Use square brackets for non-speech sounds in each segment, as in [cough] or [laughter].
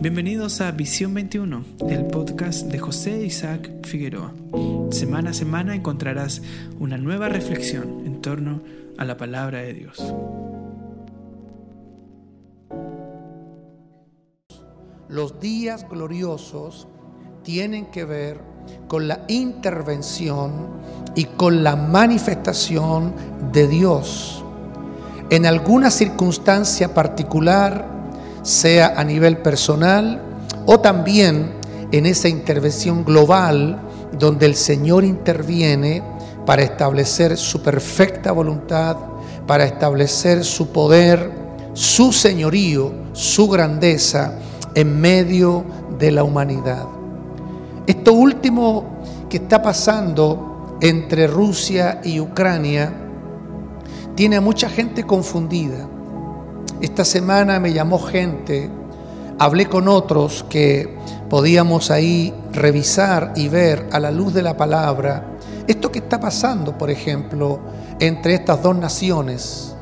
Bienvenidos a Visión 21, el podcast de José Isaac Figueroa. Semana a semana encontrarás una nueva reflexión en torno a la palabra de Dios. Los días gloriosos tienen que ver con la intervención y con la manifestación de Dios. En alguna circunstancia particular, sea a nivel personal o también en esa intervención global donde el Señor interviene para establecer su perfecta voluntad, para establecer su poder, su señorío, su grandeza en medio de la humanidad. Esto último que está pasando entre Rusia y Ucrania tiene a mucha gente confundida. Esta semana me llamó gente, hablé con otros que podíamos ahí revisar y ver a la luz de la palabra esto que está pasando, por ejemplo, entre estas dos naciones.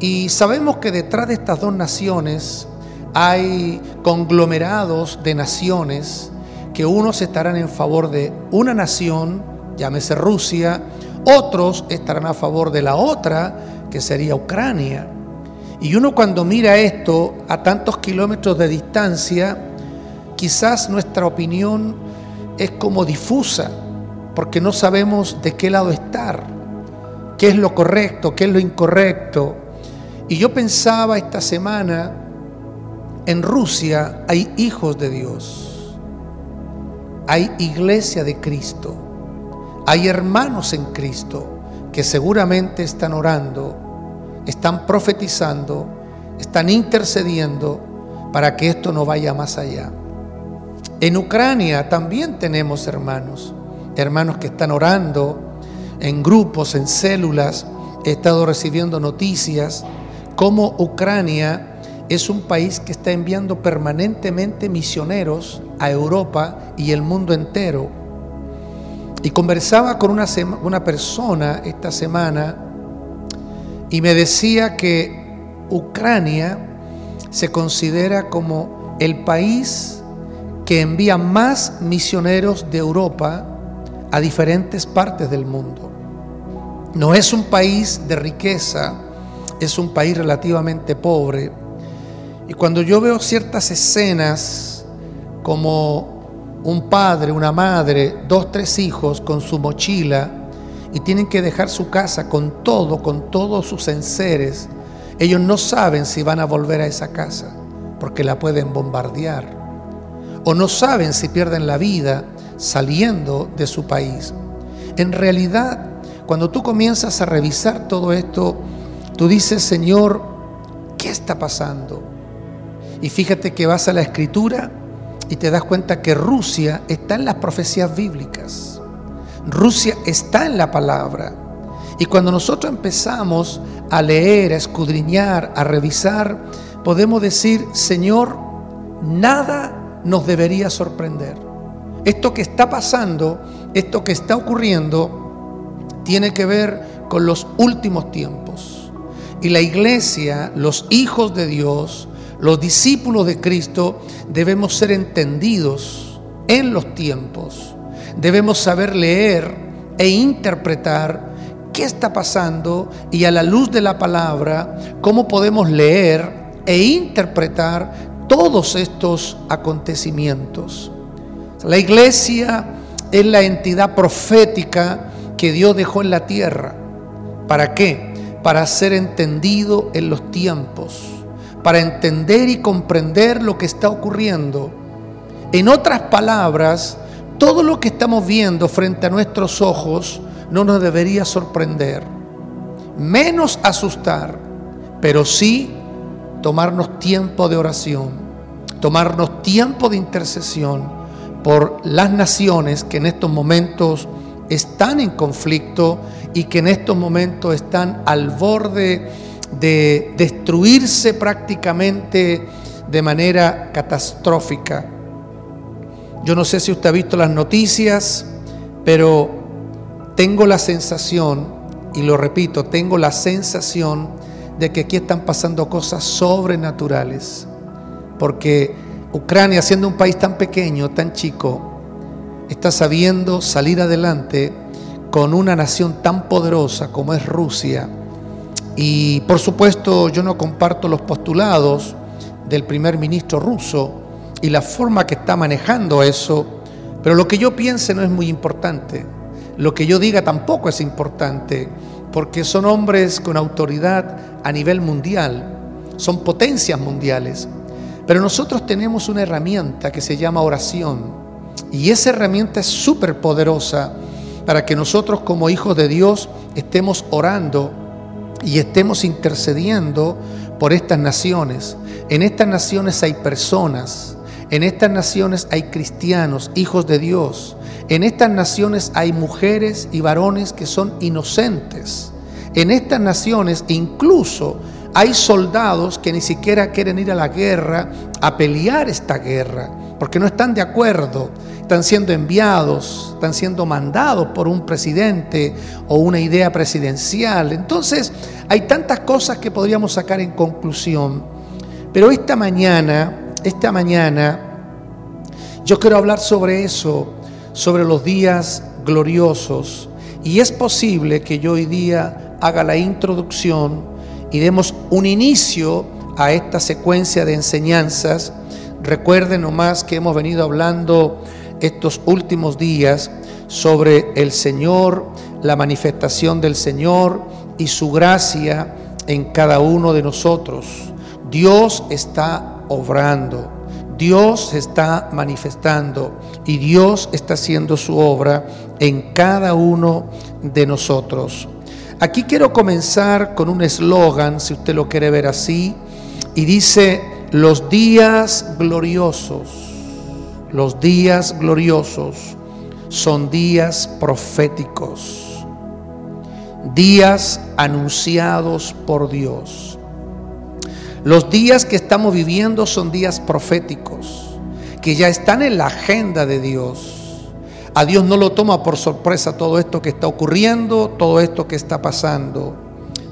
Y sabemos que detrás de estas dos naciones hay conglomerados de naciones que unos estarán en favor de una nación, llámese Rusia, otros estarán a favor de la otra, que sería Ucrania. Y uno cuando mira esto a tantos kilómetros de distancia, quizás nuestra opinión es como difusa, porque no sabemos de qué lado estar, qué es lo correcto, qué es lo incorrecto. Y yo pensaba esta semana, en Rusia hay hijos de Dios, hay iglesia de Cristo, hay hermanos en Cristo que seguramente están orando están profetizando, están intercediendo para que esto no vaya más allá. En Ucrania también tenemos hermanos, hermanos que están orando en grupos, en células. He estado recibiendo noticias cómo Ucrania es un país que está enviando permanentemente misioneros a Europa y el mundo entero. Y conversaba con una, una persona esta semana y me decía que Ucrania se considera como el país que envía más misioneros de Europa a diferentes partes del mundo. No es un país de riqueza, es un país relativamente pobre. Y cuando yo veo ciertas escenas como un padre, una madre, dos, tres hijos con su mochila, y tienen que dejar su casa con todo, con todos sus enseres, ellos no saben si van a volver a esa casa porque la pueden bombardear. O no saben si pierden la vida saliendo de su país. En realidad, cuando tú comienzas a revisar todo esto, tú dices, Señor, ¿qué está pasando? Y fíjate que vas a la escritura y te das cuenta que Rusia está en las profecías bíblicas. Rusia está en la palabra. Y cuando nosotros empezamos a leer, a escudriñar, a revisar, podemos decir, Señor, nada nos debería sorprender. Esto que está pasando, esto que está ocurriendo, tiene que ver con los últimos tiempos. Y la iglesia, los hijos de Dios, los discípulos de Cristo, debemos ser entendidos en los tiempos debemos saber leer e interpretar qué está pasando y a la luz de la palabra, cómo podemos leer e interpretar todos estos acontecimientos. La iglesia es la entidad profética que Dios dejó en la tierra. ¿Para qué? Para ser entendido en los tiempos, para entender y comprender lo que está ocurriendo. En otras palabras, todo lo que estamos viendo frente a nuestros ojos no nos debería sorprender, menos asustar, pero sí tomarnos tiempo de oración, tomarnos tiempo de intercesión por las naciones que en estos momentos están en conflicto y que en estos momentos están al borde de destruirse prácticamente de manera catastrófica. Yo no sé si usted ha visto las noticias, pero tengo la sensación, y lo repito, tengo la sensación de que aquí están pasando cosas sobrenaturales, porque Ucrania, siendo un país tan pequeño, tan chico, está sabiendo salir adelante con una nación tan poderosa como es Rusia. Y por supuesto yo no comparto los postulados del primer ministro ruso y la forma que está manejando eso, pero lo que yo piense no es muy importante. Lo que yo diga tampoco es importante, porque son hombres con autoridad a nivel mundial, son potencias mundiales. Pero nosotros tenemos una herramienta que se llama oración y esa herramienta es súper poderosa para que nosotros como hijos de Dios estemos orando y estemos intercediendo por estas naciones. En estas naciones hay personas, en estas naciones hay cristianos, hijos de Dios. En estas naciones hay mujeres y varones que son inocentes. En estas naciones incluso hay soldados que ni siquiera quieren ir a la guerra a pelear esta guerra, porque no están de acuerdo están siendo enviados, están siendo mandados por un presidente o una idea presidencial. Entonces, hay tantas cosas que podríamos sacar en conclusión. Pero esta mañana, esta mañana, yo quiero hablar sobre eso, sobre los días gloriosos. Y es posible que yo hoy día haga la introducción y demos un inicio a esta secuencia de enseñanzas. Recuerden nomás que hemos venido hablando estos últimos días sobre el Señor, la manifestación del Señor y su gracia en cada uno de nosotros. Dios está obrando, Dios está manifestando y Dios está haciendo su obra en cada uno de nosotros. Aquí quiero comenzar con un eslogan, si usted lo quiere ver así, y dice, los días gloriosos los días gloriosos son días proféticos, días anunciados por Dios. Los días que estamos viviendo son días proféticos, que ya están en la agenda de Dios. A Dios no lo toma por sorpresa todo esto que está ocurriendo, todo esto que está pasando.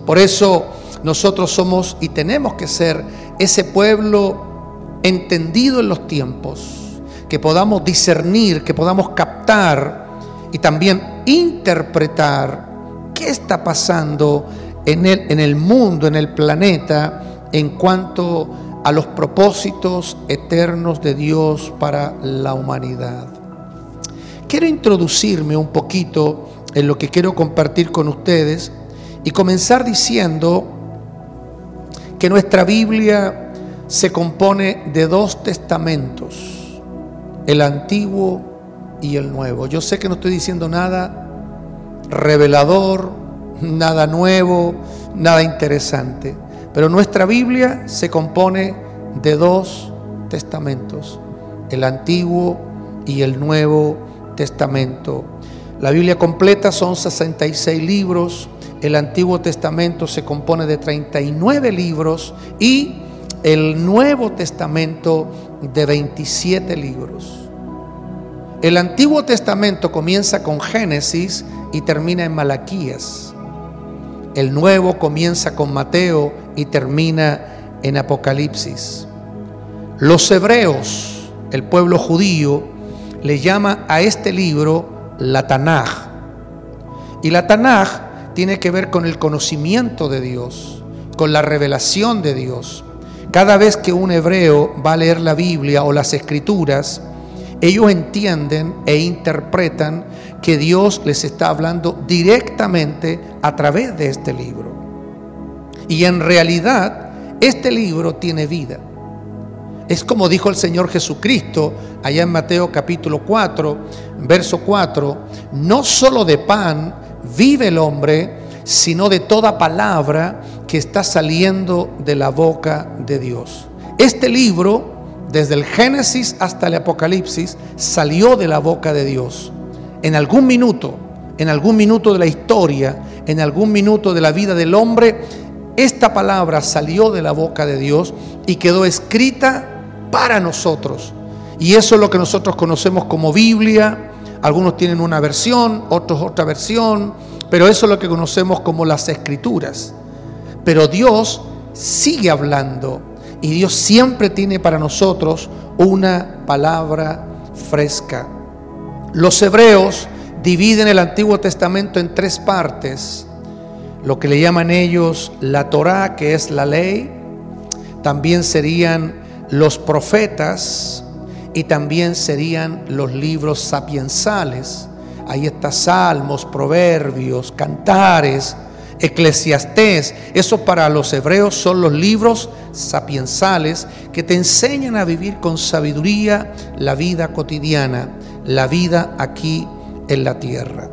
Por eso nosotros somos y tenemos que ser ese pueblo entendido en los tiempos que podamos discernir, que podamos captar y también interpretar qué está pasando en el, en el mundo, en el planeta, en cuanto a los propósitos eternos de Dios para la humanidad. Quiero introducirme un poquito en lo que quiero compartir con ustedes y comenzar diciendo que nuestra Biblia se compone de dos testamentos el antiguo y el nuevo. Yo sé que no estoy diciendo nada revelador, nada nuevo, nada interesante, pero nuestra Biblia se compone de dos testamentos, el antiguo y el nuevo testamento. La Biblia completa son 66 libros, el Antiguo Testamento se compone de 39 libros y el Nuevo Testamento de 27 libros. El Antiguo Testamento comienza con Génesis y termina en Malaquías. El Nuevo comienza con Mateo y termina en Apocalipsis. Los hebreos, el pueblo judío, le llama a este libro la Tanaj. Y la Tanaj tiene que ver con el conocimiento de Dios, con la revelación de Dios. Cada vez que un hebreo va a leer la Biblia o las escrituras, ellos entienden e interpretan que Dios les está hablando directamente a través de este libro. Y en realidad, este libro tiene vida. Es como dijo el Señor Jesucristo allá en Mateo capítulo 4, verso 4, no solo de pan vive el hombre, sino de toda palabra que está saliendo de la boca de Dios. Este libro, desde el Génesis hasta el Apocalipsis, salió de la boca de Dios. En algún minuto, en algún minuto de la historia, en algún minuto de la vida del hombre, esta palabra salió de la boca de Dios y quedó escrita para nosotros. Y eso es lo que nosotros conocemos como Biblia. Algunos tienen una versión, otros otra versión pero eso es lo que conocemos como las escrituras. Pero Dios sigue hablando y Dios siempre tiene para nosotros una palabra fresca. Los hebreos dividen el Antiguo Testamento en tres partes, lo que le llaman ellos la Torá, que es la ley, también serían los profetas y también serían los libros sapiensales. Ahí está Salmos, Proverbios, Cantares, Eclesiastés. Eso para los hebreos son los libros sapiensales que te enseñan a vivir con sabiduría la vida cotidiana, la vida aquí en la tierra.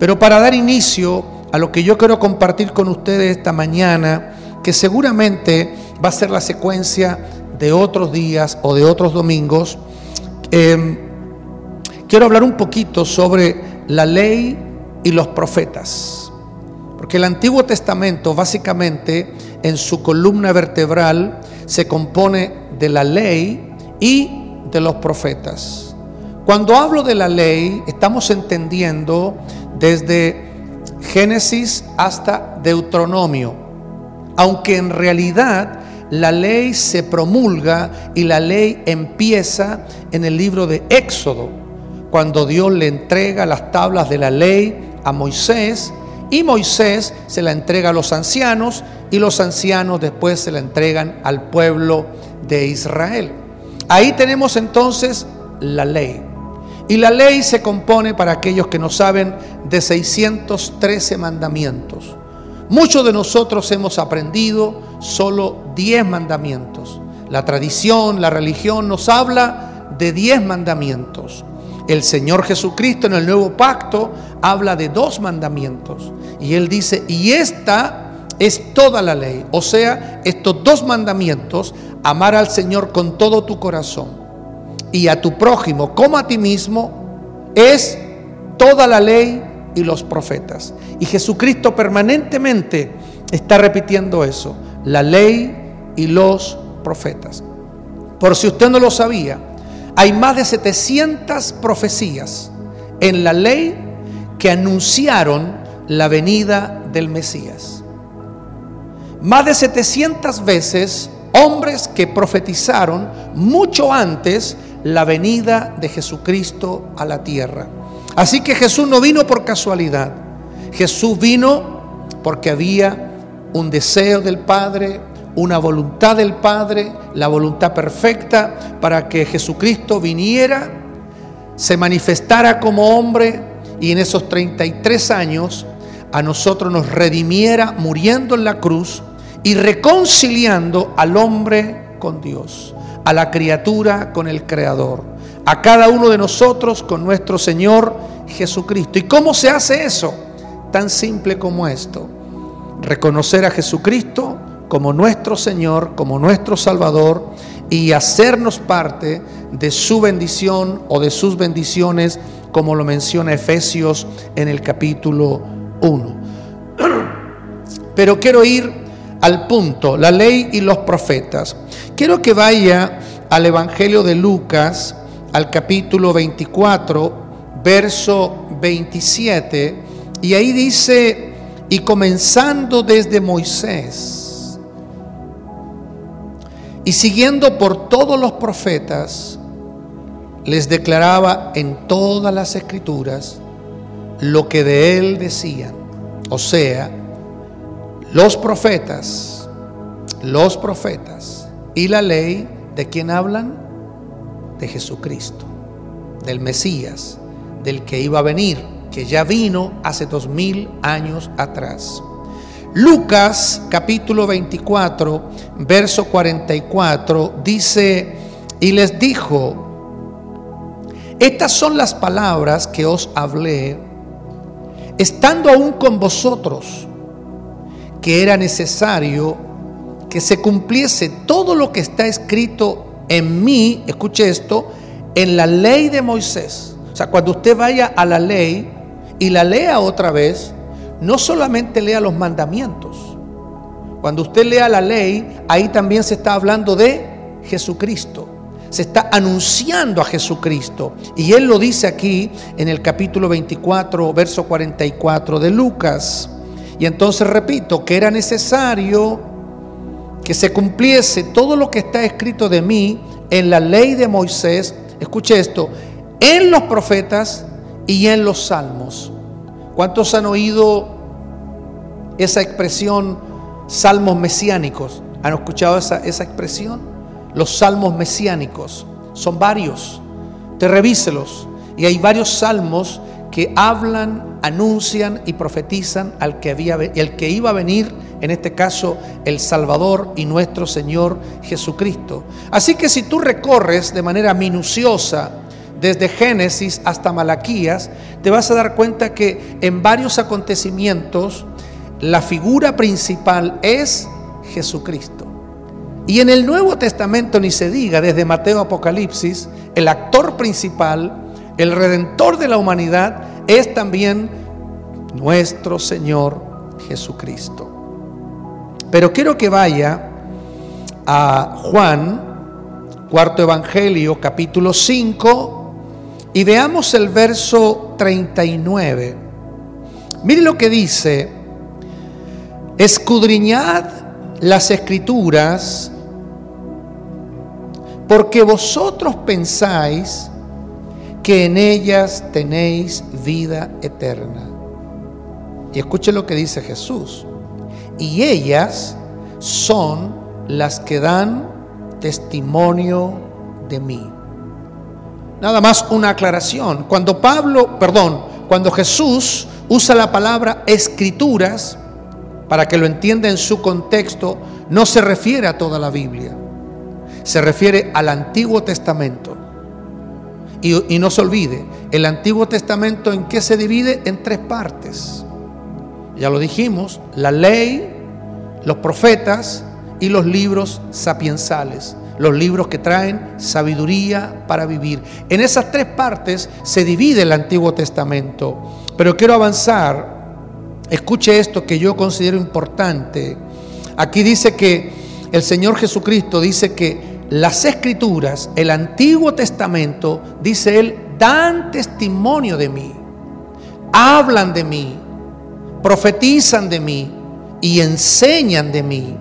Pero para dar inicio a lo que yo quiero compartir con ustedes esta mañana, que seguramente va a ser la secuencia de otros días o de otros domingos, em, quiero hablar un poquito sobre la ley y los profetas. Porque el Antiguo Testamento básicamente en su columna vertebral se compone de la ley y de los profetas. Cuando hablo de la ley, estamos entendiendo desde Génesis hasta Deuteronomio, aunque en realidad la ley se promulga y la ley empieza en el libro de Éxodo, cuando Dios le entrega las tablas de la ley a Moisés y Moisés se la entrega a los ancianos y los ancianos después se la entregan al pueblo de Israel. Ahí tenemos entonces la ley. Y la ley se compone, para aquellos que no saben, de 613 mandamientos. Muchos de nosotros hemos aprendido solo 10 mandamientos. La tradición, la religión nos habla de 10 mandamientos. El Señor Jesucristo en el nuevo pacto habla de dos mandamientos. Y Él dice, y esta es toda la ley. O sea, estos dos mandamientos, amar al Señor con todo tu corazón y a tu prójimo como a ti mismo, es toda la ley y los profetas. Y Jesucristo permanentemente está repitiendo eso, la ley y los profetas. Por si usted no lo sabía, hay más de 700 profecías en la ley que anunciaron la venida del Mesías. Más de 700 veces hombres que profetizaron mucho antes la venida de Jesucristo a la tierra. Así que Jesús no vino por casualidad. Jesús vino porque había un deseo del Padre, una voluntad del Padre, la voluntad perfecta para que Jesucristo viniera, se manifestara como hombre y en esos 33 años a nosotros nos redimiera muriendo en la cruz y reconciliando al hombre con Dios, a la criatura con el Creador, a cada uno de nosotros con nuestro Señor Jesucristo. ¿Y cómo se hace eso? Tan simple como esto. Reconocer a Jesucristo como nuestro Señor, como nuestro Salvador y hacernos parte de su bendición o de sus bendiciones, como lo menciona Efesios en el capítulo 1. [clears throat] Pero quiero ir al punto, la ley y los profetas. Quiero que vaya al Evangelio de Lucas, al capítulo 24, verso 27, y ahí dice, y comenzando desde Moisés, y siguiendo por todos los profetas, les declaraba en todas las escrituras lo que de él decían. O sea, los profetas, los profetas y la ley, ¿de quién hablan? De Jesucristo, del Mesías, del que iba a venir, que ya vino hace dos mil años atrás. Lucas capítulo 24, verso 44 dice, y les dijo, estas son las palabras que os hablé, estando aún con vosotros, que era necesario que se cumpliese todo lo que está escrito en mí, escuche esto, en la ley de Moisés. O sea, cuando usted vaya a la ley y la lea otra vez, no solamente lea los mandamientos. Cuando usted lea la ley, ahí también se está hablando de Jesucristo. Se está anunciando a Jesucristo. Y Él lo dice aquí en el capítulo 24, verso 44 de Lucas. Y entonces repito, que era necesario que se cumpliese todo lo que está escrito de mí en la ley de Moisés, escuche esto, en los profetas y en los salmos. ¿Cuántos han oído esa expresión salmos mesiánicos? ¿Han escuchado esa, esa expresión? Los salmos mesiánicos. Son varios. Te revíselos. Y hay varios salmos que hablan, anuncian y profetizan al que, había, el que iba a venir, en este caso el Salvador y nuestro Señor Jesucristo. Así que si tú recorres de manera minuciosa desde Génesis hasta Malaquías, te vas a dar cuenta que en varios acontecimientos la figura principal es Jesucristo. Y en el Nuevo Testamento ni se diga, desde Mateo Apocalipsis, el actor principal, el redentor de la humanidad, es también nuestro Señor Jesucristo. Pero quiero que vaya a Juan, cuarto Evangelio, capítulo 5, y veamos el verso 39. Mire lo que dice, escudriñad las escrituras, porque vosotros pensáis que en ellas tenéis vida eterna. Y escuche lo que dice Jesús. Y ellas son las que dan testimonio de mí. Nada más una aclaración. Cuando Pablo, perdón, cuando Jesús usa la palabra escrituras, para que lo entienda en su contexto, no se refiere a toda la Biblia, se refiere al Antiguo Testamento. Y, no se olvide, el Antiguo Testamento en qué se divide? En tres partes. Ya lo dijimos, la ley, los profetas y los libros sapiensales los libros que traen sabiduría para vivir. En esas tres partes se divide el Antiguo Testamento. Pero quiero avanzar. Escuche esto que yo considero importante. Aquí dice que el Señor Jesucristo dice que las escrituras, el Antiguo Testamento, dice Él, dan testimonio de mí, hablan de mí, profetizan de mí y enseñan de mí.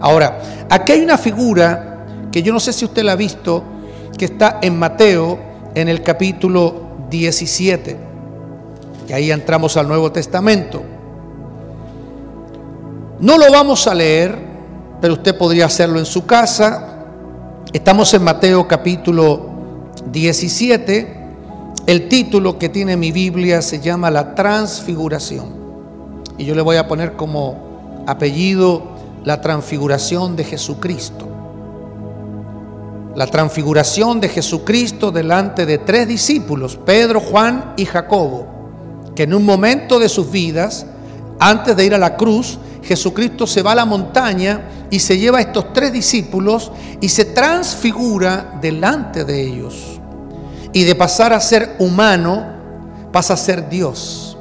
Ahora, aquí hay una figura que yo no sé si usted la ha visto, que está en Mateo en el capítulo 17. Y ahí entramos al Nuevo Testamento. No lo vamos a leer, pero usted podría hacerlo en su casa. Estamos en Mateo capítulo 17. El título que tiene mi Biblia se llama La Transfiguración. Y yo le voy a poner como apellido la transfiguración de Jesucristo la transfiguración de Jesucristo delante de tres discípulos, Pedro, Juan y Jacobo, que en un momento de sus vidas, antes de ir a la cruz, Jesucristo se va a la montaña y se lleva a estos tres discípulos y se transfigura delante de ellos. Y de pasar a ser humano, pasa a ser Dios.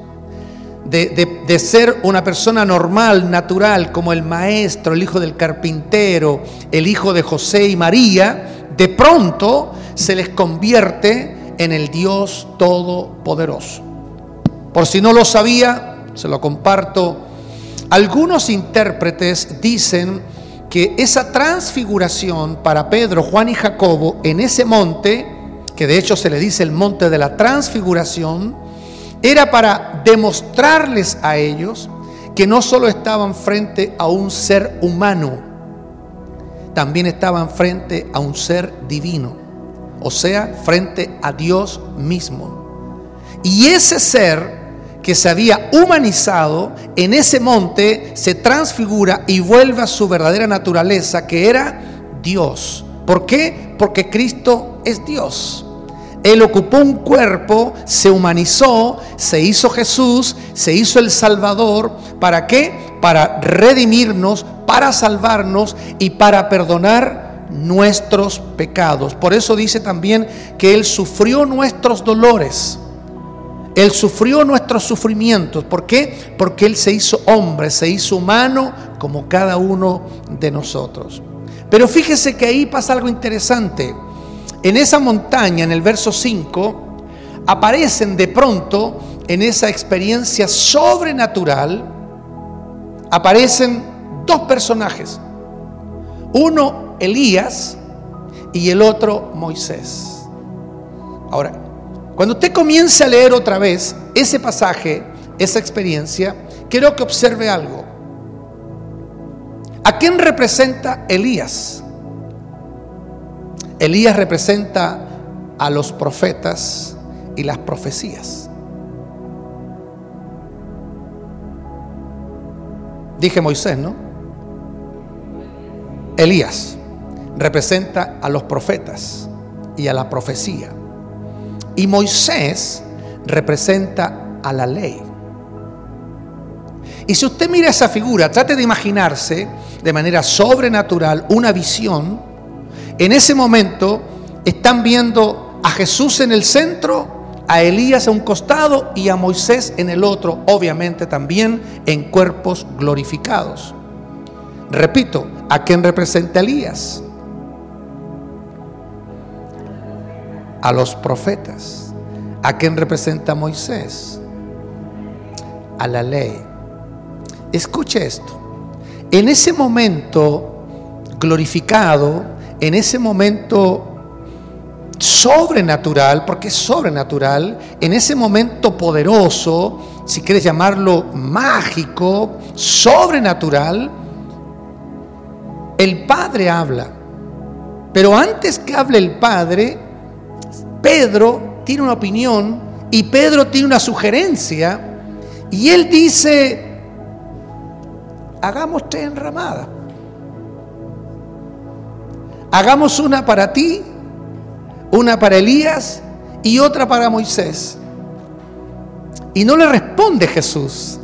De, de, ser una persona normal, natural, como el maestro, el hijo del carpintero, el hijo de José y María, de pronto se les convierte en el Dios Todopoderoso. Por si no lo sabía, se lo comparto. Algunos intérpretes dicen que esa transfiguración para Pedro, Juan y Jacobo en ese monte, que de hecho se le dice el monte de la transfiguración, era para demostrarles a ellos que no solo estaban frente a un ser humano, también estaban frente a un ser divino, o sea, frente a Dios mismo. Y ese ser que se había humanizado en ese monte se transfigura y vuelve a su verdadera naturaleza, que era Dios. ¿Por qué? Porque Cristo es Dios. Él ocupó un cuerpo, se humanizó, se hizo Jesús, se hizo el Salvador. ¿Para qué? Para redimirnos, para salvarnos y para perdonar nuestros pecados. Por eso dice también que Él sufrió nuestros dolores. Él sufrió nuestros sufrimientos. ¿Por qué? Porque Él se hizo hombre, se hizo humano como cada uno de nosotros. Pero fíjese que ahí pasa algo interesante. En esa montaña, en el verso 5, aparecen de pronto en esa experiencia sobrenatural, aparecen dos personajes. Uno Elías y el otro Moisés. Ahora, cuando usted comience a leer otra vez ese pasaje, esa experiencia, quiero que observe algo. ¿A quién representa Elías? Elías representa a los profetas y las profecías. Dije Moisés, ¿no? Elías representa a los profetas y a la profecía. Y Moisés representa a la ley. Y si usted mira esa figura, trate de imaginarse de manera sobrenatural una visión, en ese momento están viendo a Jesús en el centro, a Elías a un costado y a Moisés en el otro, obviamente también en cuerpos glorificados. Repito, ¿a quién representa Elías? A los profetas. ¿A quién representa Moisés? A la ley. Escuche esto. En ese momento glorificado, en ese momento sobrenatural, porque es sobrenatural, en ese momento poderoso, si quieres llamarlo mágico, sobrenatural, el Padre habla. Pero antes que hable el Padre, Pedro tiene una opinión y Pedro tiene una sugerencia y él dice, hagamos tres enramadas. Hagamos una para ti, una para Elías y otra para Moisés. Y no le responde Jesús.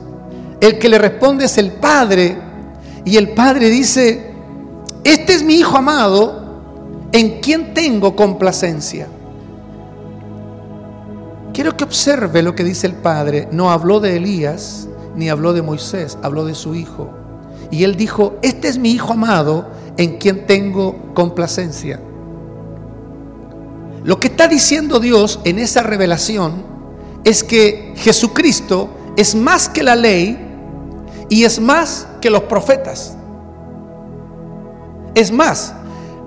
El que le responde es el Padre. Y el Padre dice, este es mi Hijo amado en quien tengo complacencia. Quiero que observe lo que dice el Padre. No habló de Elías ni habló de Moisés, habló de su Hijo. Y él dijo, este es mi Hijo amado en quien tengo complacencia. Lo que está diciendo Dios en esa revelación es que Jesucristo es más que la ley y es más que los profetas. Es más,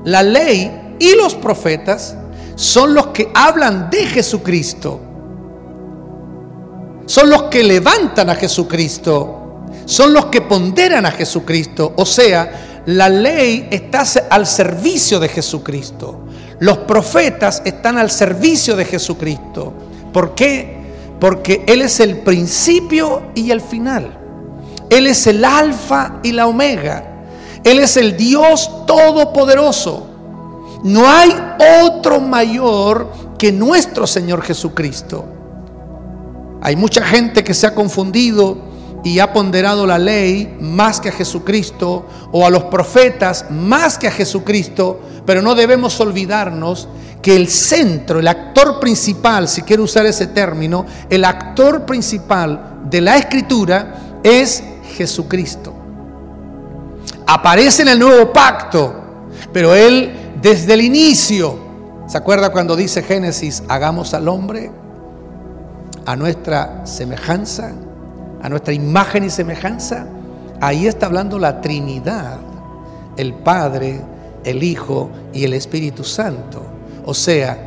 la ley y los profetas son los que hablan de Jesucristo. Son los que levantan a Jesucristo son los que ponderan a Jesucristo. O sea, la ley está al servicio de Jesucristo. Los profetas están al servicio de Jesucristo. ¿Por qué? Porque Él es el principio y el final. Él es el alfa y la omega. Él es el Dios todopoderoso. No hay otro mayor que nuestro Señor Jesucristo. Hay mucha gente que se ha confundido y ha ponderado la ley más que a Jesucristo o a los profetas más que a Jesucristo, pero no debemos olvidarnos que el centro, el actor principal, si quiero usar ese término, el actor principal de la escritura es Jesucristo. Aparece en el nuevo pacto, pero él desde el inicio, ¿se acuerda cuando dice Génesis, hagamos al hombre a nuestra semejanza? a nuestra imagen y semejanza, ahí está hablando la Trinidad, el Padre, el Hijo y el Espíritu Santo. O sea,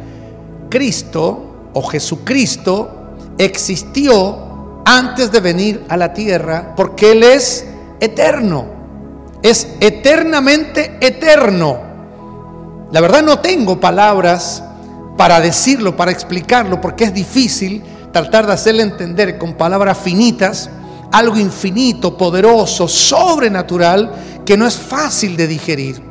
Cristo o Jesucristo existió antes de venir a la tierra porque Él es eterno, es eternamente eterno. La verdad no tengo palabras para decirlo, para explicarlo, porque es difícil, tratar de hacerle entender con palabras finitas algo infinito, poderoso, sobrenatural, que no es fácil de digerir.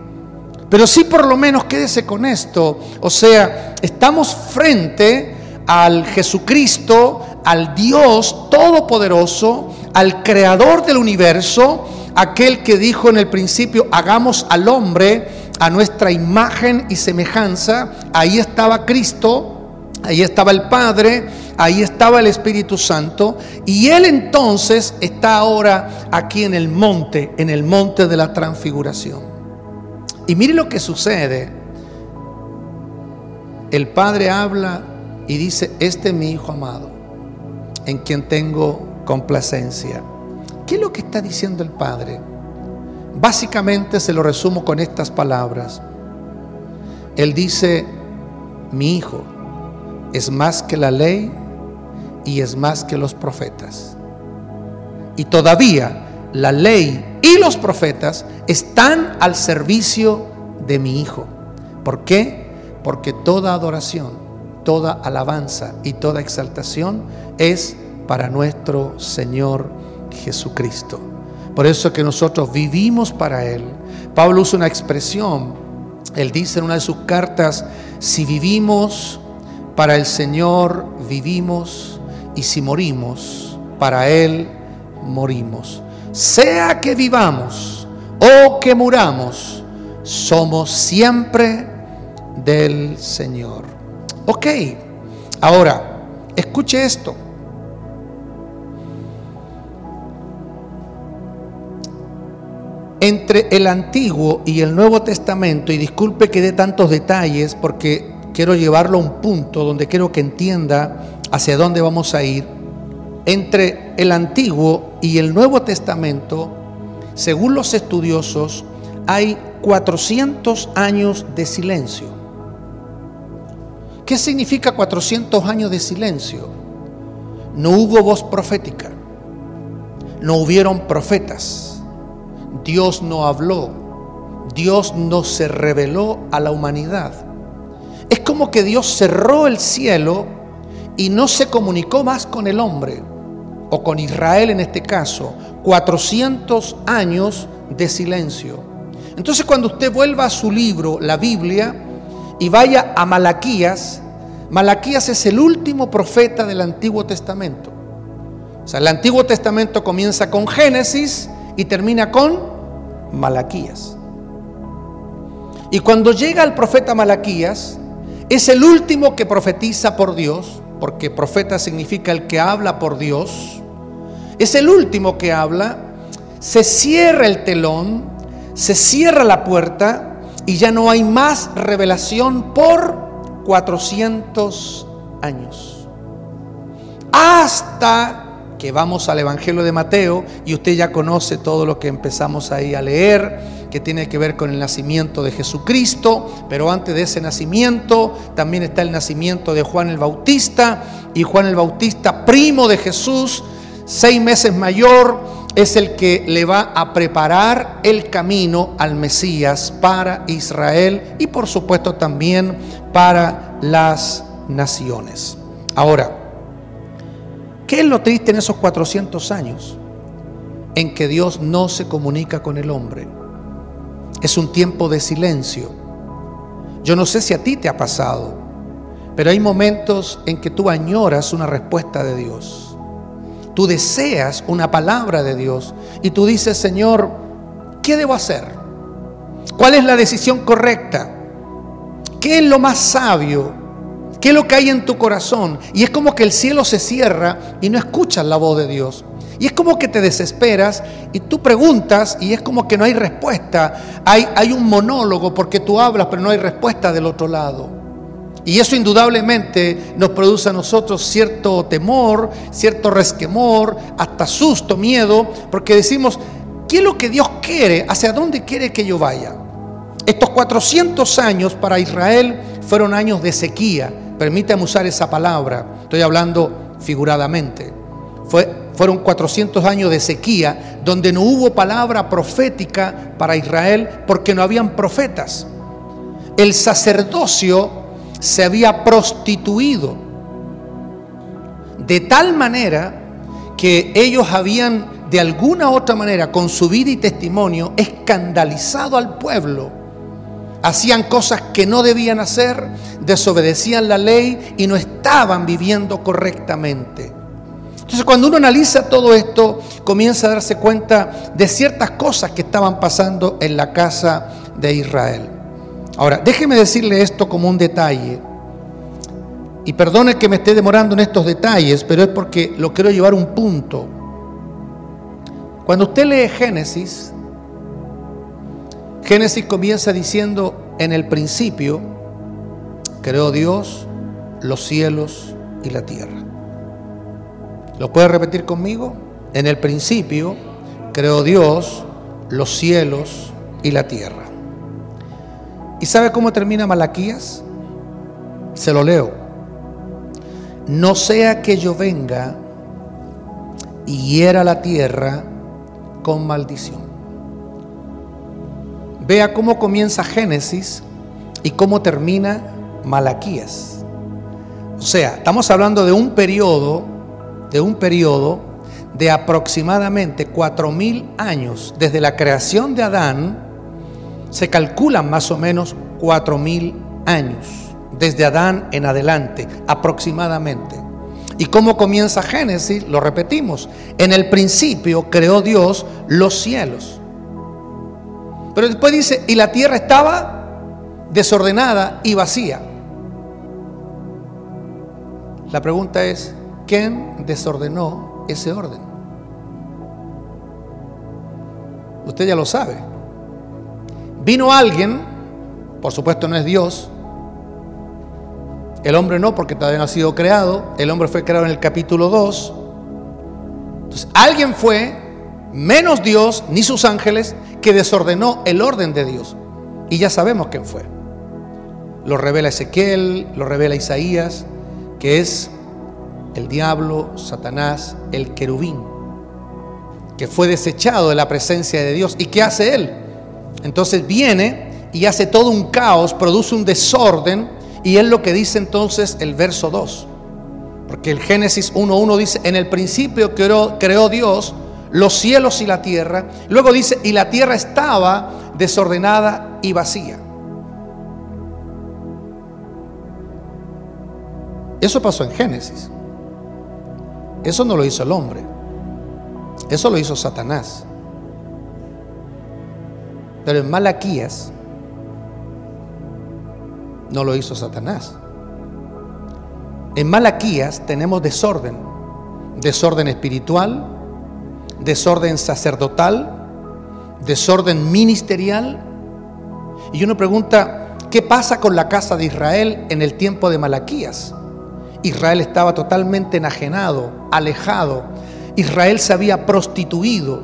Pero sí por lo menos quédese con esto. O sea, estamos frente al Jesucristo, al Dios todopoderoso, al creador del universo, aquel que dijo en el principio, hagamos al hombre a nuestra imagen y semejanza. Ahí estaba Cristo, ahí estaba el Padre, ahí estaba el Espíritu Santo y Él entonces está ahora aquí en el monte, en el monte de la transfiguración. Y mire lo que sucede. El Padre habla y dice, este es mi Hijo amado, en quien tengo complacencia. ¿Qué es lo que está diciendo el Padre? básicamente se lo resumo con estas palabras. Él dice, mi hijo es más que la ley y es más que los profetas. Y todavía la ley y los profetas están al servicio de mi hijo. ¿Por qué? Porque toda adoración, toda alabanza y toda exaltación es para nuestro Señor Jesucristo. Por eso que nosotros vivimos para Él. Pablo usa una expresión, él dice en una de sus cartas, si vivimos para el Señor, vivimos, y si morimos, para Él morimos. Sea que vivamos o que muramos, somos siempre del Señor. Ok, ahora, escuche esto. Entre el Antiguo y el Nuevo Testamento, y disculpe que dé tantos detalles porque quiero llevarlo a un punto donde quiero que entienda hacia dónde vamos a ir, entre el Antiguo y el Nuevo Testamento, según los estudiosos, hay 400 años de silencio. ¿Qué significa 400 años de silencio? No hubo voz profética, no hubieron profetas, Dios no habló, Dios no se reveló a la humanidad. Es como que Dios cerró el cielo y no se comunicó más con el hombre, o con Israel en este caso, 400 años de silencio. Entonces cuando usted vuelva a su libro, la Biblia, y vaya a Malaquías, Malaquías es el último profeta del Antiguo Testamento. O sea, el Antiguo Testamento comienza con Génesis y termina con Malaquías. Y cuando llega el profeta Malaquías, es el último que profetiza por Dios, porque profeta significa el que habla por Dios, es el último que habla, se cierra el telón, se cierra la puerta y ya no hay más revelación por 400 años. Hasta que vamos al Evangelio de Mateo y usted ya conoce todo lo que empezamos ahí a leer que tiene que ver con el nacimiento de Jesucristo, pero antes de ese nacimiento también está el nacimiento de Juan el Bautista, y Juan el Bautista, primo de Jesús, seis meses mayor, es el que le va a preparar el camino al Mesías para Israel y por supuesto también para las naciones. Ahora, ¿qué es lo triste en esos 400 años? En que Dios no se comunica con el hombre es un tiempo de silencio. Yo no sé si a ti te ha pasado, pero hay momentos en que tú añoras una respuesta de Dios. Tú deseas una palabra de Dios y tú dices, Señor, ¿qué debo hacer? ¿Cuál es la decisión correcta? ¿Qué es lo más sabio? ¿Qué es lo que hay en tu corazón? Y es como que el cielo se cierra y no escuchas la voz de Dios. Y es como que te desesperas y tú preguntas y es como que no hay respuesta. Hay, hay un monólogo porque tú hablas pero no hay respuesta del otro lado. Y eso indudablemente nos produce a nosotros cierto temor, cierto resquemor, hasta susto, miedo, porque decimos, ¿qué es lo que Dios quiere? ¿Hacia dónde quiere que yo vaya? Estos 400 años para Israel fueron años de sequía. Permítame usar esa palabra, estoy hablando figuradamente. Fue fueron 400 años de sequía donde no hubo palabra profética para Israel porque no habían profetas. El sacerdocio se había prostituido de tal manera que ellos habían de alguna u otra manera con su vida y testimonio escandalizado al pueblo. Hacían cosas que no debían hacer, desobedecían la ley y no estaban viviendo correctamente. Entonces cuando uno analiza todo esto, comienza a darse cuenta de ciertas cosas que estaban pasando en la casa de Israel. Ahora, déjeme decirle esto como un detalle. Y perdone que me esté demorando en estos detalles, pero es porque lo quiero llevar a un punto. Cuando usted lee Génesis, Génesis comienza diciendo, en el principio creó Dios los cielos y la tierra. ¿Lo puede repetir conmigo? En el principio creó Dios los cielos y la tierra. ¿Y sabe cómo termina Malaquías? Se lo leo. No sea que yo venga y hiera la tierra con maldición. Vea cómo comienza Génesis y cómo termina Malaquías. O sea, estamos hablando de un periodo, de un periodo de aproximadamente cuatro mil años desde la creación de Adán. Se calculan más o menos cuatro mil años desde Adán en adelante, aproximadamente. ¿Y cómo comienza Génesis? Lo repetimos. En el principio creó Dios los cielos. Pero después dice, y la tierra estaba desordenada y vacía. La pregunta es, ¿quién desordenó ese orden? Usted ya lo sabe. Vino alguien, por supuesto no es Dios, el hombre no, porque todavía no ha sido creado. El hombre fue creado en el capítulo 2. Entonces, alguien fue, menos Dios ni sus ángeles, que desordenó el orden de Dios. Y ya sabemos quién fue. Lo revela Ezequiel, lo revela Isaías, que es el diablo, Satanás, el querubín, que fue desechado de la presencia de Dios. ¿Y qué hace él? Entonces viene y hace todo un caos, produce un desorden y es lo que dice entonces el verso 2. Porque el Génesis 1.1 dice, en el principio creó, creó Dios los cielos y la tierra. Luego dice, y la tierra estaba desordenada y vacía. Eso pasó en Génesis. Eso no lo hizo el hombre. Eso lo hizo Satanás. Pero en Malaquías no lo hizo Satanás. En Malaquías tenemos desorden, desorden espiritual, desorden sacerdotal, desorden ministerial. Y uno pregunta, ¿qué pasa con la casa de Israel en el tiempo de Malaquías? Israel estaba totalmente enajenado, alejado. Israel se había prostituido.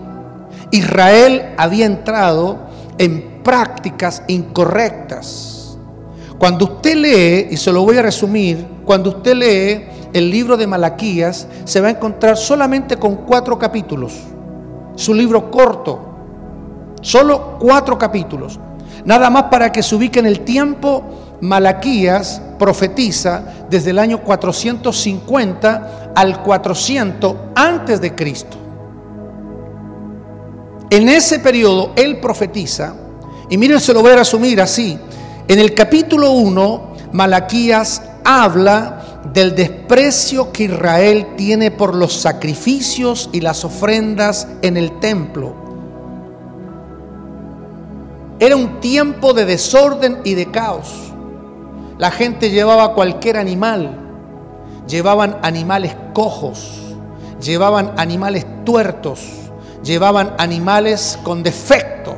Israel había entrado en prácticas incorrectas. Cuando usted lee, y se lo voy a resumir, cuando usted lee el libro de Malaquías, se va a encontrar solamente con cuatro capítulos. Su libro corto, solo cuatro capítulos. Nada más para que se ubique en el tiempo, Malaquías profetiza desde el año 450 al 400 antes de Cristo. En ese periodo él profetiza, y miren, se lo voy a resumir así, en el capítulo 1, Malaquías habla del desprecio que Israel tiene por los sacrificios y las ofrendas en el templo. Era un tiempo de desorden y de caos. La gente llevaba cualquier animal, llevaban animales cojos, llevaban animales tuertos, llevaban animales con defecto.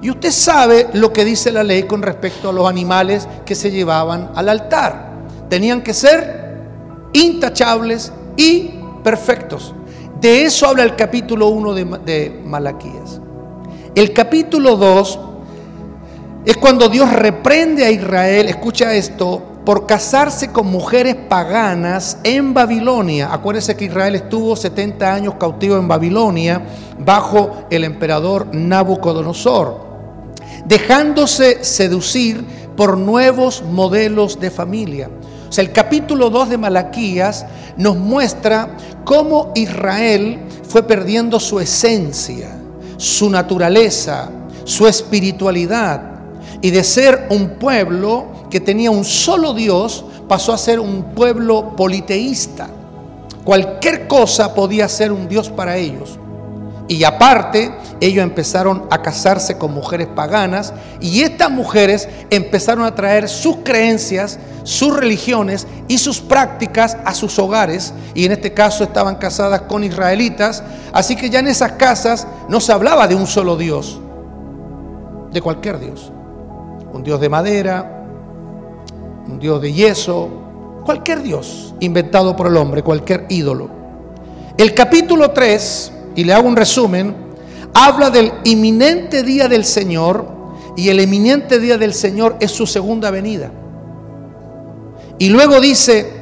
Y usted sabe lo que dice la ley con respecto a los animales que se llevaban al altar. Tenían que ser intachables y perfectos. De eso habla el capítulo 1 de, Malaquías. El capítulo 2 es cuando Dios reprende a Israel, escucha esto, por casarse con mujeres paganas en Babilonia. Acuérdese que Israel estuvo 70 años cautivo en Babilonia bajo el emperador Nabucodonosor dejándose seducir por nuevos modelos de familia. O sea, el capítulo 2 de Malaquías nos muestra cómo Israel fue perdiendo su esencia, su naturaleza, su espiritualidad. Y de ser un pueblo que tenía un solo Dios, pasó a ser un pueblo politeísta. Cualquier cosa podía ser un Dios para ellos. Y aparte, ellos empezaron a casarse con mujeres paganas y estas mujeres empezaron a traer sus creencias, sus religiones y sus prácticas a sus hogares. Y en este caso estaban casadas con israelitas. Así que ya en esas casas no se hablaba de un solo Dios, de cualquier Dios. Un Dios de madera, un Dios de yeso, cualquier Dios inventado por el hombre, cualquier ídolo. El capítulo 3 y le hago un resumen, habla del inminente día del Señor y el inminente día del Señor es su segunda venida. Y luego dice,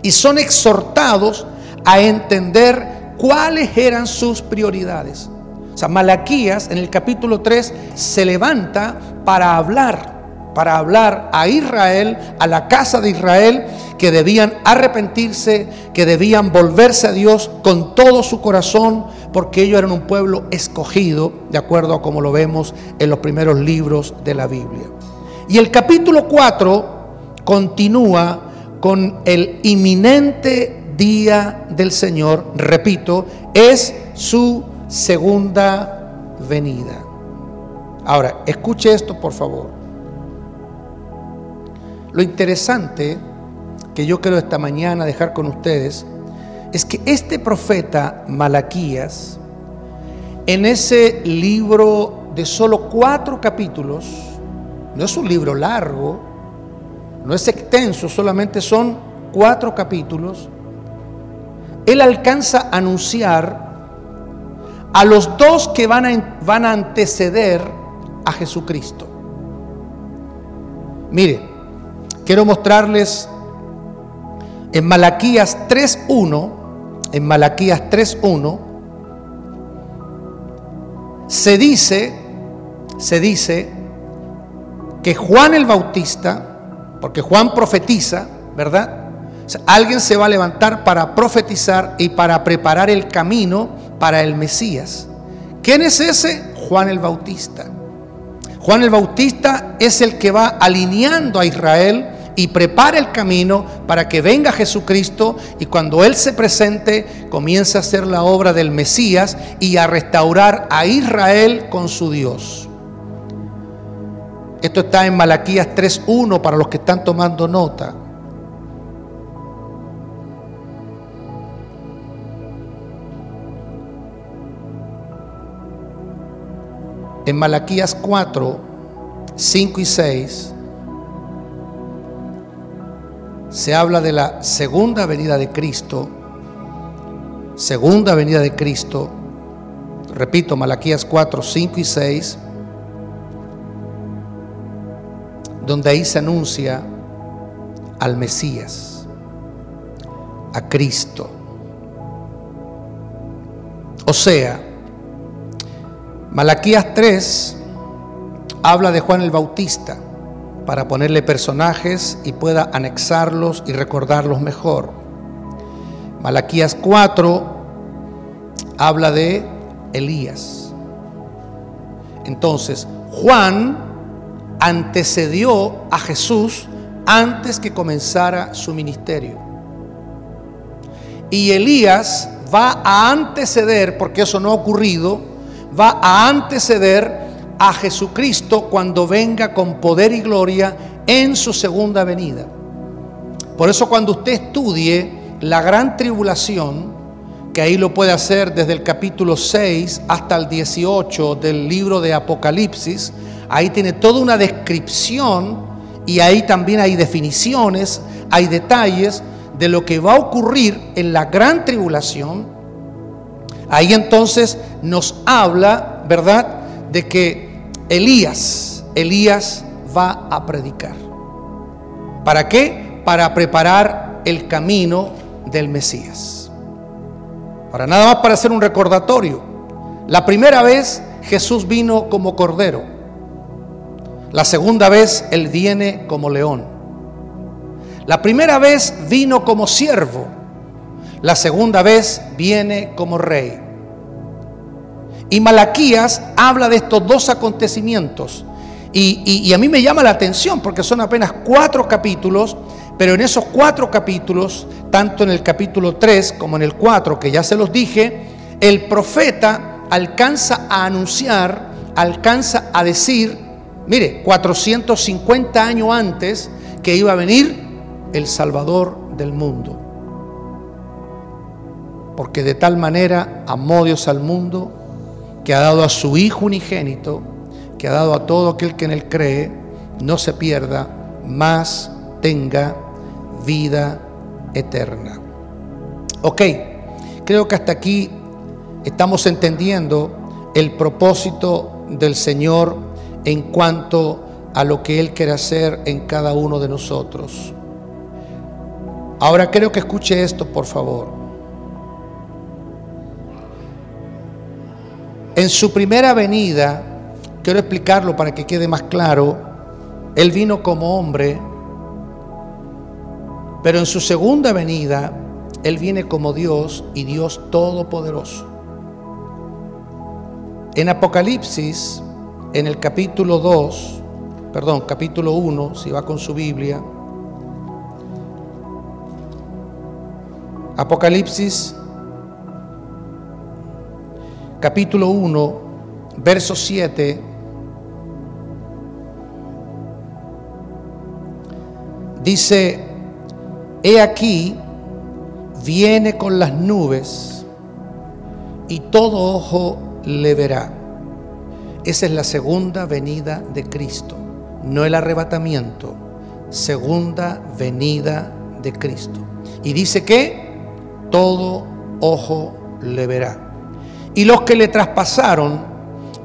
y son exhortados a entender cuáles eran sus prioridades. O sea, Malaquías en el capítulo 3 se levanta para hablar para hablar a Israel, a la casa de Israel, que debían arrepentirse, que debían volverse a Dios con todo su corazón, porque ellos eran un pueblo escogido, de acuerdo a como lo vemos en los primeros libros de la Biblia. Y el capítulo 4 continúa con el inminente día del Señor, repito, es su segunda venida. Ahora, escuche esto por favor. Lo interesante que yo quiero esta mañana dejar con ustedes es que este profeta Malaquías, en ese libro de solo cuatro capítulos, no es un libro largo, no es extenso, solamente son cuatro capítulos, él alcanza a anunciar a los dos que van a, van a anteceder a Jesucristo. Mire, quiero mostrarles en Malaquías 3.1, en Malaquías 3.1, se dice, se dice que Juan el Bautista, porque Juan profetiza, ¿verdad? alguien se va a levantar para profetizar y para preparar el camino para el Mesías. ¿Quién es ese? Juan el Bautista. Juan el Bautista es el que va alineando a Israel y prepara el camino para que venga Jesucristo y cuando Él se presente comience a hacer la obra del Mesías y a restaurar a Israel con su Dios. Esto está en Malaquías 3.1 para los que están tomando nota. En Malaquías 4, 5 y 6 se habla de la segunda venida de Cristo, segunda venida de Cristo, repito, Malaquías 4, 5 y 6, donde ahí se anuncia al Mesías, a Cristo. O sea, Malaquías 3 habla de Juan el Bautista para ponerle personajes y pueda anexarlos y recordarlos mejor. Malaquías 4 habla de Elías. Entonces, Juan antecedió a Jesús antes que comenzara su ministerio. Y Elías va a anteceder, porque eso no ha ocurrido, va a anteceder a Jesucristo cuando venga con poder y gloria en su segunda venida. Por eso cuando usted estudie la gran tribulación, que ahí lo puede hacer desde el capítulo 6 hasta el 18 del libro de Apocalipsis, ahí tiene toda una descripción y ahí también hay definiciones, hay detalles de lo que va a ocurrir en la gran tribulación. Ahí entonces nos habla, ¿verdad? De que Elías, Elías va a predicar. ¿Para qué? Para preparar el camino del Mesías. Para nada más para hacer un recordatorio. La primera vez Jesús vino como cordero. La segunda vez Él viene como león. La primera vez vino como siervo. La segunda vez viene como rey. Y Malaquías habla de estos dos acontecimientos. Y, a mí me llama la atención porque son apenas cuatro capítulos, pero en esos cuatro capítulos, tanto en el capítulo 3 como en el 4, que ya se los dije, el profeta alcanza a anunciar, alcanza a decir, mire, 450 años antes que iba a venir el Salvador del mundo. Porque de tal manera amó Dios al mundo que ha dado a su Hijo unigénito, que ha dado a todo aquel que en él cree, no se pierda, más tenga vida eterna. Ok, creo que hasta aquí estamos entendiendo el propósito del Señor en cuanto a lo que Él quiere hacer en cada uno de nosotros. Ahora creo que escuche esto, por favor. En su primera venida, quiero explicarlo para que quede más claro, Él vino como hombre, pero en su segunda venida, Él viene como Dios y Dios todopoderoso. En Apocalipsis, en el capítulo 2, perdón, capítulo 1, si va con su Biblia, Apocalipsis, capítulo 1, verso 7, dice, he aquí, viene con las nubes y todo ojo le verá. Esa es la segunda venida de Cristo, no el arrebatamiento, segunda venida de Cristo. Y dice que todo ojo le verá. Y los que le traspasaron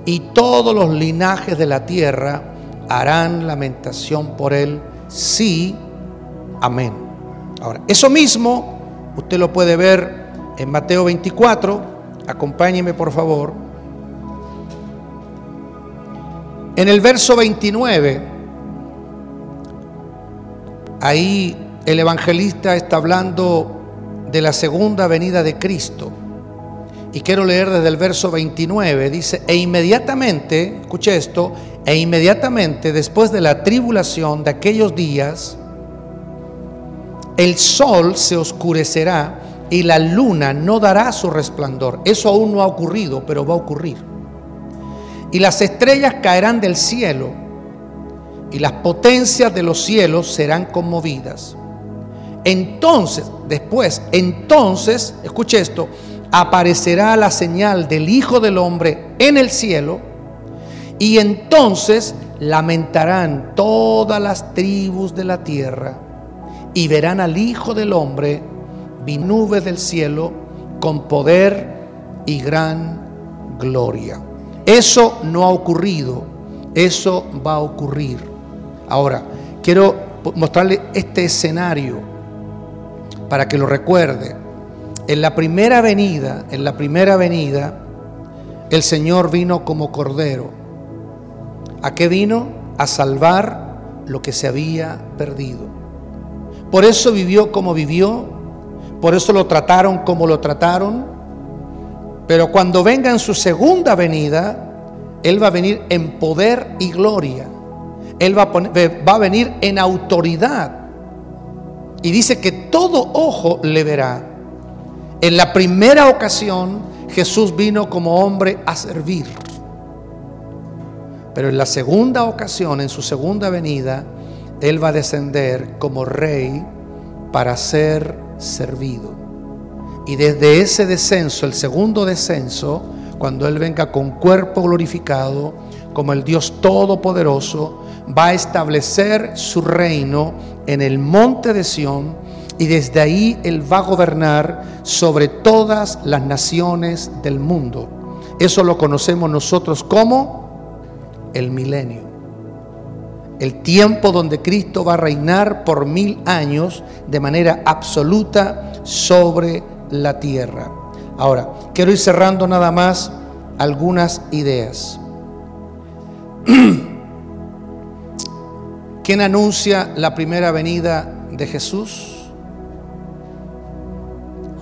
y todos los linajes de la tierra harán lamentación por él. Sí, amén. Ahora, eso mismo usted lo puede ver en Mateo 24. Acompáñeme por favor. En el verso 29, ahí el evangelista está hablando de la segunda venida de Cristo. Y quiero leer desde el verso 29, dice, e inmediatamente, escuche esto, e inmediatamente después de la tribulación de aquellos días, el sol se oscurecerá y la luna no dará su resplandor. Eso aún no ha ocurrido, pero va a ocurrir. Y las estrellas caerán del cielo y las potencias de los cielos serán conmovidas. Entonces, después, entonces, escuche esto, aparecerá la señal del Hijo del Hombre en el cielo y entonces lamentarán todas las tribus de la tierra y verán al Hijo del Hombre nubes del cielo con poder y gran gloria. Eso no ha ocurrido, eso va a ocurrir. Ahora, quiero mostrarle este escenario para que lo recuerde. En la primera venida, en la primera venida, el Señor vino como cordero. ¿A qué vino? A salvar lo que se había perdido. Por eso vivió como vivió, por eso lo trataron como lo trataron, pero cuando venga en su segunda venida, Él va a venir en poder y gloria. Él va a, va a venir en autoridad y dice que todo ojo le verá. En la primera ocasión Jesús vino como hombre a servir. Pero en la segunda ocasión, en su segunda venida, Él va a descender como rey para ser servido. Y desde ese descenso, el segundo descenso, cuando Él venga con cuerpo glorificado, como el Dios Todopoderoso, va a establecer su reino en el monte de Sión y desde ahí Él va a gobernar sobre todas las naciones del mundo. Eso lo conocemos nosotros como el milenio. El tiempo donde Cristo va a reinar por mil años de manera absoluta sobre la tierra. Ahora, quiero ir cerrando nada más algunas ideas. [clears throat] ¿Quién anuncia la primera venida de Jesús?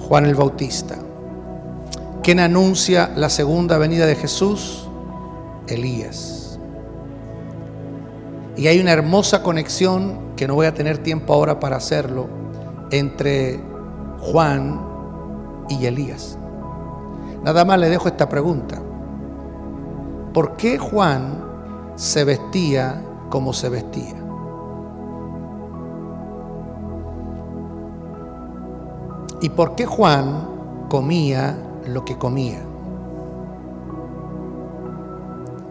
Juan el Bautista. ¿Quién anuncia la segunda venida de Jesús? Elías. Y hay una hermosa conexión, que no voy a tener tiempo ahora para hacerlo, entre Juan y Elías. Nada más le dejo esta pregunta. ¿Por qué Juan se vestía como se vestía? ¿Y por qué Juan comía lo que comía?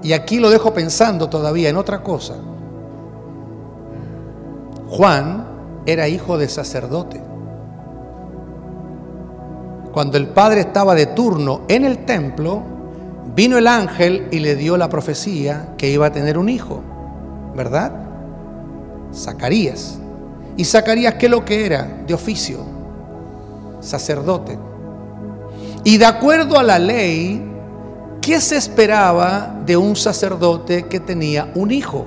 Y aquí lo dejo pensando todavía en otra cosa. Juan era hijo de sacerdote. Cuando el padre estaba de turno en el templo, vino el ángel y le dio la profecía que iba a tener un hijo, ¿verdad? Zacarías. ¿Y Zacarías qué lo que era? De oficio, sacerdote. Y de acuerdo a la ley, ¿qué se esperaba de un sacerdote que tenía un hijo?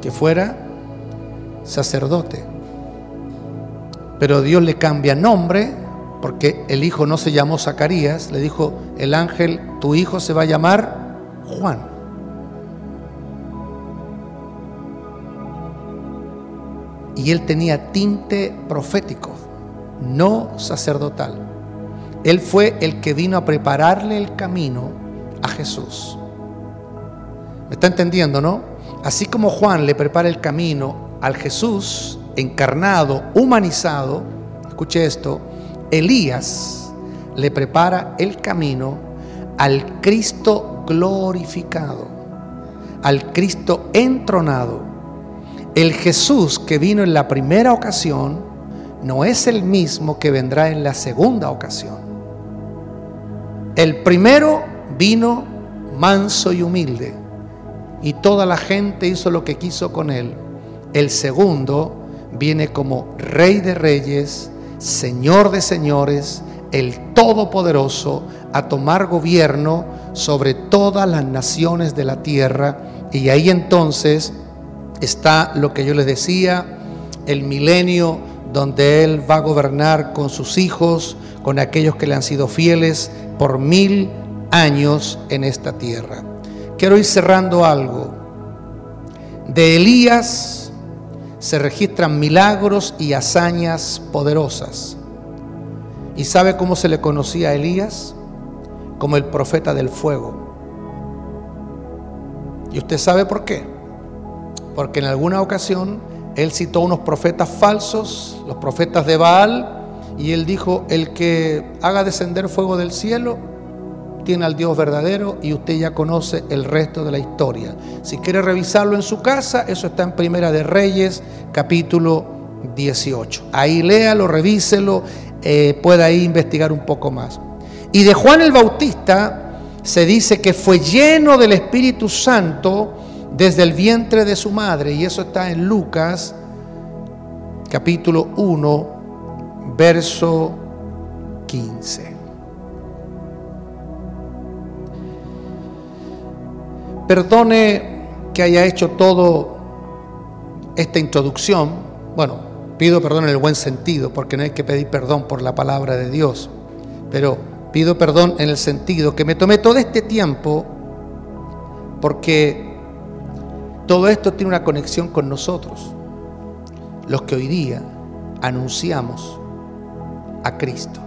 Que fuera sacerdote. Pero Dios le cambia nombre, porque el hijo no se llamó Zacarías, le dijo el ángel, tu hijo se va a llamar Juan. Y él tenía tinte profético, no sacerdotal. Él fue el que vino a prepararle el camino a Jesús. ¿Me está entendiendo, no? Así como Juan le prepara el camino al Jesús encarnado, humanizado, escuche esto, Elías le prepara el camino al Cristo glorificado, al Cristo entronado. El Jesús que vino en la primera ocasión no es el mismo que vendrá en la segunda ocasión. El primero vino manso y humilde y toda la gente hizo lo que quiso con él. El segundo viene como Rey de Reyes, Señor de señores, el Todopoderoso, a tomar gobierno sobre todas las naciones de la tierra. Y ahí entonces está lo que yo les decía, el milenio donde Él va a gobernar con sus hijos, con aquellos que le han sido fieles por mil años en esta tierra. Quiero ir cerrando algo. De Elías se registran milagros y hazañas poderosas. ¿Y sabe cómo se le conocía a Elías? Como el profeta del fuego. ¿Y usted sabe por qué? Porque en alguna ocasión él citó unos profetas falsos, los profetas de Baal, y él dijo, el que haga descender fuego del cielo, tiene al Dios verdadero y usted ya conoce el resto de la historia. Si quiere revisarlo en su casa, eso está en Primera de Reyes, capítulo 18. Ahí léalo, revíselo, eh, pueda ahí investigar un poco más. Y de Juan el Bautista se dice que fue lleno del Espíritu Santo desde el vientre de su madre, y eso está en Lucas, capítulo 1, verso 15. Perdone que haya hecho todo esta introducción. Bueno, pido perdón en el buen sentido, porque no hay que pedir perdón por la palabra de Dios. Pero pido perdón en el sentido que me tomé todo este tiempo porque todo esto tiene una conexión con nosotros, los que hoy día anunciamos a Cristo.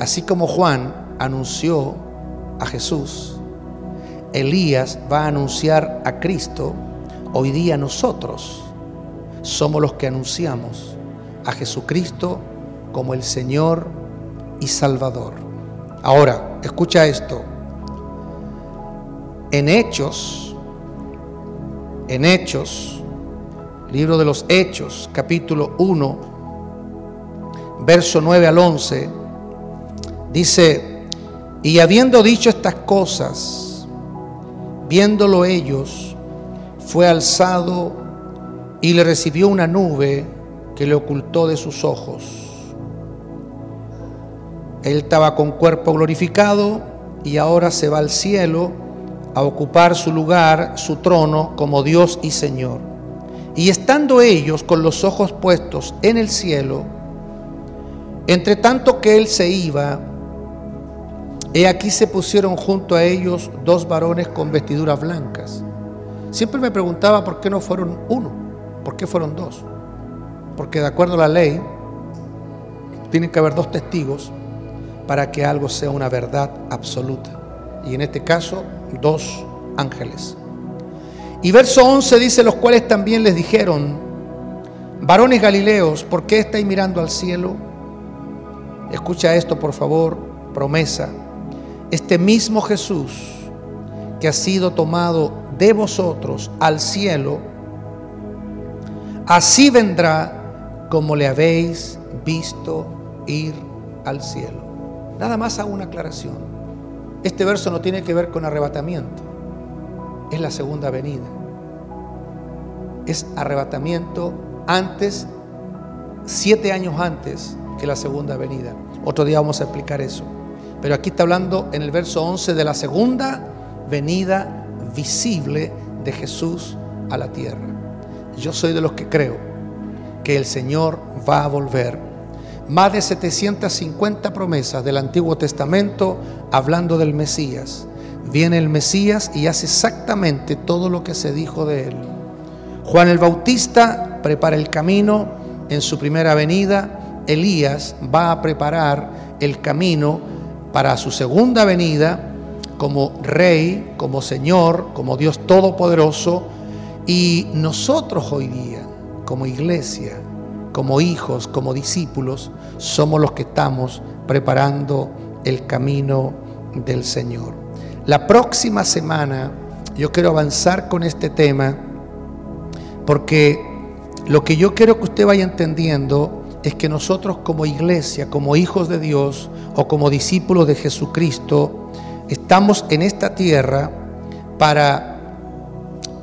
Así como Juan anunció a Jesús, Elías va a anunciar a Cristo, hoy día nosotros somos los que anunciamos a Jesucristo como el Señor y Salvador. Ahora, escucha esto. En Hechos, en Hechos, libro de los Hechos, capítulo 1, verso 9 al 11, dice, y habiendo dicho estas cosas, Viéndolo ellos, fue alzado y le recibió una nube que le ocultó de sus ojos. Él estaba con cuerpo glorificado y ahora se va al cielo a ocupar su lugar, su trono como Dios y Señor. Y estando ellos con los ojos puestos en el cielo, entre tanto que él se iba, He aquí se pusieron junto a ellos dos varones con vestiduras blancas. Siempre me preguntaba por qué no fueron uno, por qué fueron dos. Porque de acuerdo a la ley, tienen que haber dos testigos para que algo sea una verdad absoluta. Y en este caso, dos ángeles. Y verso 11 dice, los cuales también les dijeron, varones galileos, ¿por qué estáis mirando al cielo? Escucha esto, por favor, promesa este mismo Jesús que ha sido tomado de vosotros al cielo, así vendrá como le habéis visto ir al cielo. Nada más hago una aclaración. Este verso no tiene que ver con arrebatamiento. Es la segunda venida. Es arrebatamiento antes, siete años antes que la segunda venida. Otro día vamos a explicar eso. Pero aquí está hablando en el verso 11 de la segunda venida visible de Jesús a la tierra. Yo soy de los que creo que el Señor va a volver. Más de 750 promesas del Antiguo Testamento hablando del Mesías. Viene el Mesías y hace exactamente todo lo que se dijo de él. Juan el Bautista prepara el camino en su primera venida. Elías va a preparar el camino para su segunda venida como rey, como Señor, como Dios Todopoderoso. Y nosotros hoy día, como iglesia, como hijos, como discípulos, somos los que estamos preparando el camino del Señor. La próxima semana yo quiero avanzar con este tema porque lo que yo quiero que usted vaya entendiendo es que nosotros como iglesia, como hijos de Dios o como discípulos de Jesucristo, estamos en esta tierra para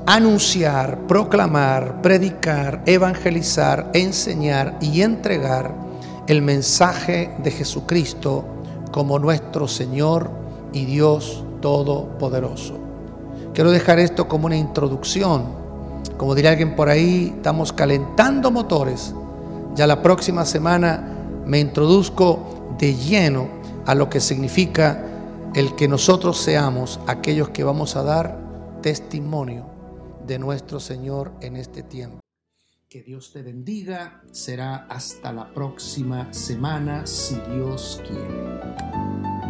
anunciar, proclamar, predicar, evangelizar, enseñar y entregar el mensaje de Jesucristo como nuestro Señor y Dios Todopoderoso. Quiero dejar esto como una introducción como diría alguien por ahí, estamos calentando motores. Ya la próxima semana me introduzco de lleno a lo que significa el que nosotros seamos aquellos que vamos a dar testimonio de nuestro Señor en este tiempo. Que Dios te bendiga. Será hasta la próxima semana, si Dios quiere.